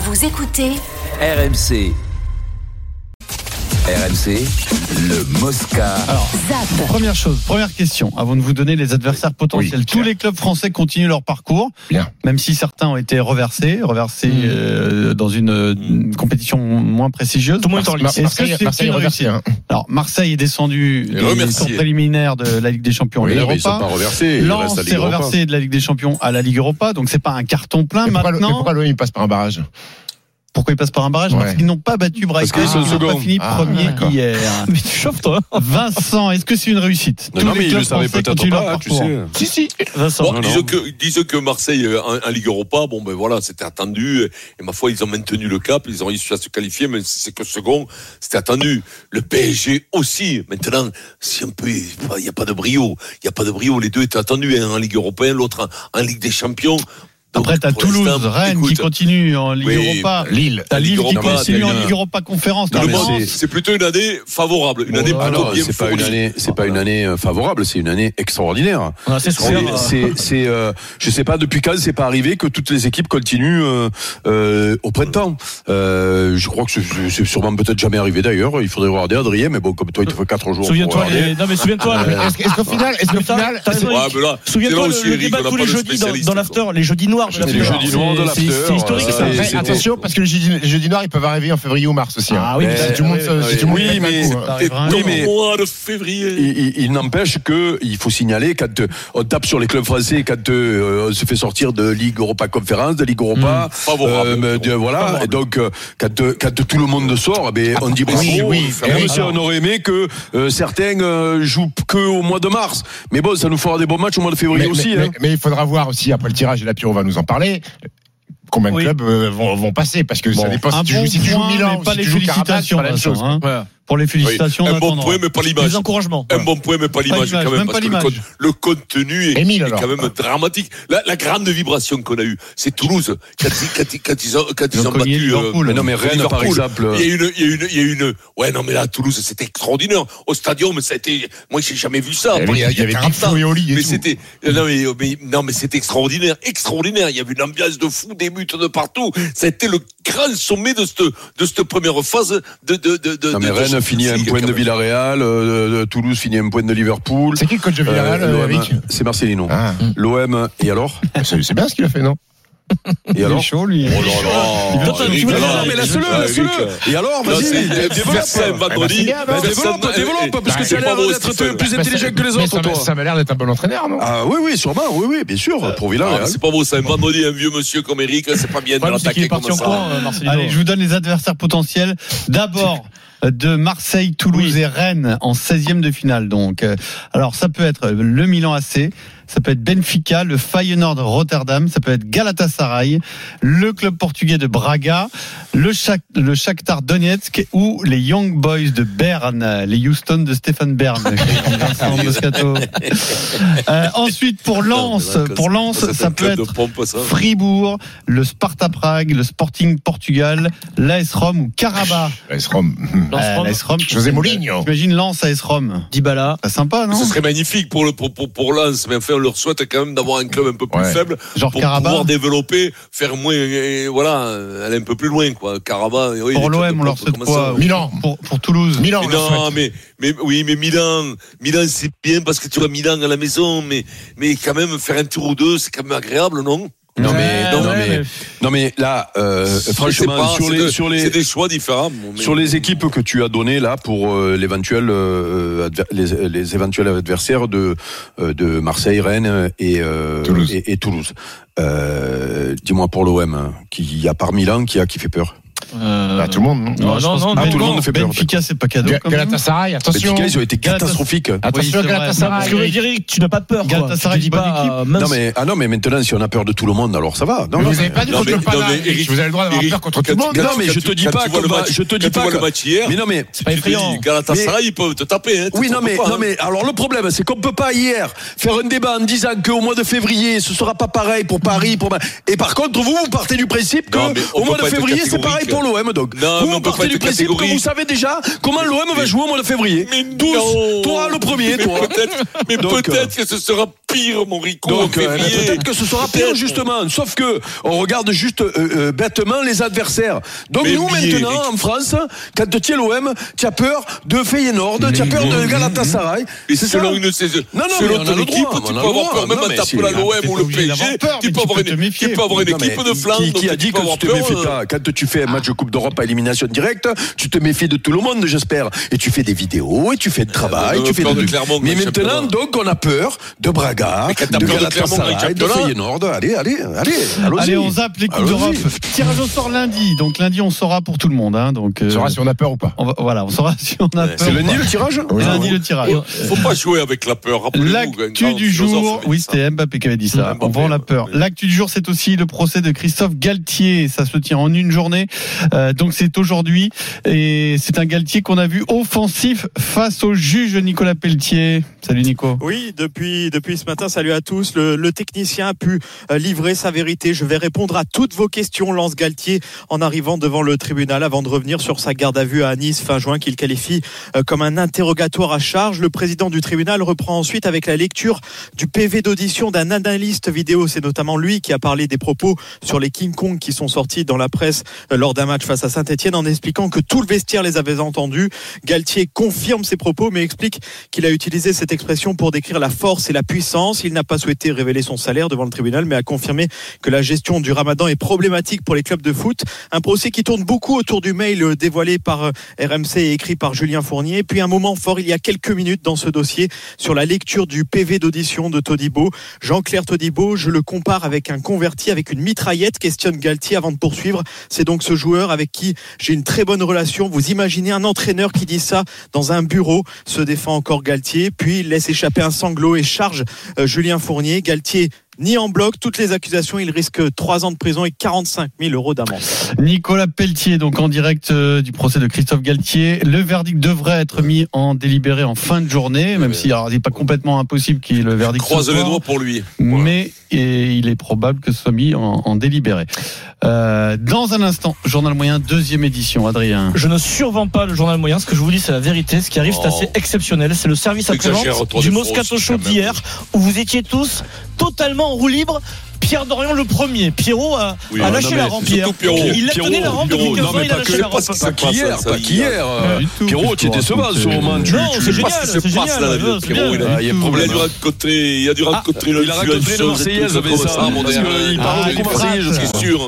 Vous écoutez RMC. RMC, le Mosca. Alors, ZAP. première chose, première question, avant de vous donner les adversaires potentiels. Oui, Tous les clubs français continuent leur parcours, Bien. même si certains ont été reversés, reversés Mmh. euh, dans une, une compétition moins prestigieuse. Tout le monde est en lice. Est-ce que Marseille, c'est Marseille est reversé, hein. Alors, Marseille est descendu des tours préliminaires de la Ligue des Champions Oui, à mais Ligue ils sont Europa. pas reversés. Lens est reversé de la Ligue des Champions à la Ligue Europa, donc c'est pas un carton plein. Maintenant, pourquoi l'OM il passe par un barrage? Pourquoi ils passent par un barrage Ouais. Parce qu'ils n'ont pas battu Brighton, qu'ils sont ils n'ont pas fini Ah, premier hier. Mais tu chauffes toi Vincent, est-ce que c'est une réussite Non, mais ils le savaient peut-être pas, hein, tu sais. Si, si. Vincent. Bon, Non, disons non. que, disons que Marseille euh, en, en Ligue Europa, bon ben voilà, c'était attendu. Et ma foi, ils ont maintenu le cap, ils ont réussi à se qualifier, même si c'est que second, c'était attendu. Le PSG aussi. Maintenant, si un peu, il n'y a pas de brio, il n'y a pas de brio. Les deux étaient attendus, un en Ligue européenne, l'autre en, en Ligue des Champions. Donc, Après, t'as Toulouse, Rennes qui continue en Ligue Oui, Europa. Lille. T'as Lille qui Europa, continue en Ligue Europa Conférence. C'est- plutôt une année favorable, une année Oh, plutôt Alors, bien c'est pas une année, c'est pas une année euh, favorable, c'est une année extraordinaire. On a assez C'est, euh, je sais pas depuis quand c'est pas arrivé que toutes les équipes continuent euh, euh, au printemps. Euh, je crois que c'est, sûrement peut-être jamais arrivé d'ailleurs. Il faudrait regarder Adrien, mais bon, comme toi, il te fait quatre jours. pour Souviens-toi, non mais souviens-toi. le- Est-ce qu'au final, est-ce qu'au final, c'est Souviens-toi le, débat tous les jeudis dans l'after, les jeudis noirs de l'after. noirs de C'est- l'after, c'est- C'est historique ça. attention, parce que les jeudis noirs, ils peuvent arriver en février ou mars aussi. hein. Ah oui, Mais- Si le monde, si le oui, mais- hein. Oui, mais- Mois de février. Il, il- il n'empêche que il faut signaler quand euh, on tape sur les clubs français quand euh, on se fait sortir de Ligue Europa Conférence, de Ligue Europa, Favorable. euh, de- voilà. Et donc quand, quand tout le monde sort, eh ben, on dit bravo. Oui, oui. Et Oui, aussi, on aurait aimé que certains jouent que au mois de mars. Mais bon, ça nous fera des bons matchs au mois de février aussi. mais- hein. mais il faudra voir aussi, après le tirage, et là, Pierrot va nous en parler, combien de Oui. clubs euh, vont, vont passer? Parce que ça dépend si tu bon joues, si tu joues Milan ou pas si les tu joues Carabas, c'est félicitations, pas la même chose. Hein. Voilà. Pour les félicitations, Oui, un bon point, mais pas l'image. Les encouragements. Un bon point, mais pas l'image quand même, même parce pas que le, con- le contenu est, Émile, est quand même dramatique. La, la grande vibration qu'on a eue, c'est Toulouse. Quand, ils- quand, quand ils ont, quand ils ont battu. Liverpool. Mais non, mais Rennes, par exemple. Il y a une, il y a une, il y a une. Ouais, non, mais là, Toulouse, c'était extraordinaire. Au stadium, ça a été. Moi, j'ai jamais vu ça. Il y avait, il y avait 40 Big ans. Mais c'était non mais, mais- non mais c'était extraordinaire, extraordinaire. Il y avait une ambiance de fou, des buts de partout. Ça a été le grand sommet de cette de cette première phase de de de. de Non, mais de- Rennes finit à un point de. Villarreal, euh, Toulouse finit à un point de Liverpool. C'est qui le coach de Villarreal, Euh, euh, C'est Marcelino. Ah, L'OM, et alors c'est c'est bien ce qu'il a fait, non Et Il est alors chaud, lui. Oh là là. Tu non, mais laisse-le, ah, laisse-le. Et alors, vas-y, c'est- développe. Versailles, Eh ben, vendredi. Bah, développe, développe, parce que c'est ça a pas l'air d'être plus intelligent que les autres, ça, ça m'a l'air d'être un bon entraîneur, non Ah oui, oui, sûrement, oui, oui, bien sûr, pour Ah, Villarreal. mais c'est pas beau, ça. Un vendredi, un vieux monsieur comme Eric, c'est pas bien de l'attaquer est comme ça. euh. Allez, je vous donne les adversaires potentiels. D'abord, euh, de Marseille, Toulouse et Rennes en 16e de finale. Donc, euh, alors ça peut être le Milan AC, ça peut être Benfica, le Feyenoord Rotterdam, ça peut être Galatasaray, le club portugais de Braga, le, Shak- le Shakhtar Donetsk ou les Young Boys de Berne, les Houston de Stéphane Bern. Vincent Moscato. Euh, ensuite, pour Lens, pour Lens, ça peut être pompe, ça. Fribourg, le Sparta Prague, le Sporting Portugal, l'AS Rome ou Karabakh. AS Rome. Lens Euh. José Mourinho. J'imagine Lens AS Rome. Dybala. C'est sympa, non Ce serait magnifique pour le pour, pour, pour Lens, mais enfin on leur souhaite quand même d'avoir un club un peu plus Ouais. faible Genre pour pouvoir développer, faire moins, et voilà, aller un peu plus loin quoi. Karabakh. oui, Pour l'OM, on leur souhaite quoi Milan. pour, pour Toulouse. Milan, souhaite. mais, mais oui, mais Milan, Milan c'est bien parce que tu vois Milan à la maison, mais mais quand même faire un tour ou deux, c'est quand même agréable, non? Non, Ouais, mais, non, ouais, mais, non, mais là, euh, franchement, pas, sur les, de- sur les, des choix différents. mais- sur les équipes que tu as données là pour euh, l'éventuel euh, les, les éventuels adversaires de euh, de Marseille, Rennes et euh, Toulouse. et, et Toulouse. Euh, Dis-moi pour l'OM, hein, qui à part Milan, qui a qui fait peur Euh, à tout le monde. non Non, Non, je non, non, non, Ben- tout le monde fait peur. Benfica, c'est pas cadeau. Galatasaray, attention. Benfica, ils ont été catastrophiques. Attention. Galatasaray. Parce que Eric, tu n'as pas peur. Galatasaray, dis pas, euh. Non mais, ah non, mais maintenant, si on a peur de tout le monde, alors ça va. Non, Mais non, vous n'avez pas dit contre le Vous avez le droit d'avoir peur contre tout le monde. Non, mais je te dis pas je te dis pas vois le match hier. Mais non, mais C'est pas effrayant. Galatasaray, ils peuvent te taper. hein, Oui, non, mais, non, hein. mais alors le problème, c'est qu'on peut pas hier faire un débat en disant qu'au mois de février, ce sera pas pareil pour Paris. Pour... Et par contre, vous, vous partez du principe que au mois de février, c'est pareil catégorique. Pour l'OM. Donc, Non, vous, on peut partez pas du principe que vous savez déjà comment l'OM va jouer au mois de février. Mais Tous, non. toi le premier, Mais toi. peut-être, mais peut-être que ce sera pire, mon Rico. Donc euh, peut-être que ce sera pire justement. Sauf que on regarde juste euh, euh, bêtement les adversaires. Donc Mais nous oubliez, maintenant Eric. en France, quand tu es l'OM, tu as peur de Feyenoord, tu as peur de Galatasaray. Et C'est ça selon une saison, Non, non, selon on a ton le équipe, droit, tu on peux avoir peur, même la t'es l'OM ou le PSG, peur, tu peux avoir une, équipe de flanc. Qui, a dit que tu te peur, méfies euh, pas Quand tu fais un match de Coupe d'Europe à élimination directe, tu te méfies de tout le monde, j'espère. Et tu fais des vidéos, et tu fais de travail, on tu a fais peur de Mais maintenant, donc, on a peur de Braga, T'as de Galatasaray, de. Feyenoord. Allez, allez, allez. Allez, on zappe les Coupes d'Europe. Tirage au sort lundi. Donc lundi, on saura pour tout le monde. Hein. Donc, On euh, saura si on a peur ou pas. on va- voilà, on saura si on a peur. C'est lundi le tirage Lundi le tirage. Faut pas jouer avec la peur. L'actu du jour, oui, c'était Mbappé qui avait dit ça. Mbappé, On vend la peur. oui. L'actu du jour, c'est aussi le procès de Christophe Galtier. Ça se tient en une journée. Euh, donc c'est aujourd'hui. Et c'est un Galtier qu'on a vu offensif face au juge Nicolas Pelletier. Salut Nico. Oui, depuis, depuis ce matin, salut à tous. Le, technicien a pu euh, livrer sa vérité. Je vais répondre à toutes vos questions, Lance Galtier, en arrivant devant le tribunal avant de revenir sur sa garde à vue à Nice fin juin qu'il qualifie euh, comme un interrogatoire à charge. Le président du tribunal reprend ensuite avec la lecture du PV d'audition d'un analyste vidéo. C'est notamment lui qui a parlé des propos sur les King Kong qui sont sortis dans la presse euh, lors d'un match face à Saint-Etienne en expliquant que tout le vestiaire les avait entendus. Galtier confirme ses propos mais explique qu'il a utilisé cette expression pour décrire la force et la puissance. Il n'a pas souhaité révéler son salaire devant le tribunal, mais a confirmé que la gestion du ramadan est problématique pour les clubs de foot. Un procès qui tourne beaucoup autour du mail euh, dévoilé par euh, RMC et écrit par Julien Fournier. Puis un moment fort il y a quelques minutes dans ce dossier sur la lecture du PV d'audition de Todibo. Jean-Claire Todibo, je le compare avec un converti, avec une mitraillette, questionne Galtier avant de poursuivre. C'est donc ce joueur avec qui j'ai une très bonne relation. Vous imaginez un entraîneur qui dit ça dans un bureau, se défend encore Galtier, puis laisse échapper un sanglot et charge Julien Fournier. Galtier ni en bloc toutes les accusations. Il risque 3 ans de prison et 45 000 euros d'amende. Nicolas Pelletier, donc en direct euh, du procès de Christophe Galtier. Le verdict devrait être mis en délibéré en fin de journée, même si alors, il n'est pas complètement impossible qu'il y ait le verdict. Croise les doigts pour lui. Voilà. mais et il est probable que ce soit mis en, en délibéré. Euh, dans un instant, journal moyen, deuxième édition, Adrien. Je ne survends pas le journal moyen. Ce que je vous dis, c'est la vérité. Ce qui arrive, c'est Oh. assez exceptionnel. C'est le service après-vente du Moscato Show d'hier, où vous étiez tous totalement en roue libre. Pierre Dorian le premier. Pierrot a, Oui, a non, lâché la rampe hier. surtout Pierrot. Il a tenu la rampe depuis Pierrot, 15 non, ans, mais il a lâché la pas rampe. pas qu'hier, pas il- qu'hier. euh. Pierrot, tu étais sauvage ce moment. Non, c'est génial, génial, le Pierrot, il a- Ah, il y a Il a problème. dû rencontrer, il a dû rencontrer Il a rencontré le Marseillaise, mais ça, Ah, parle il beaucoup est marseillais, je c'est sais. sûr.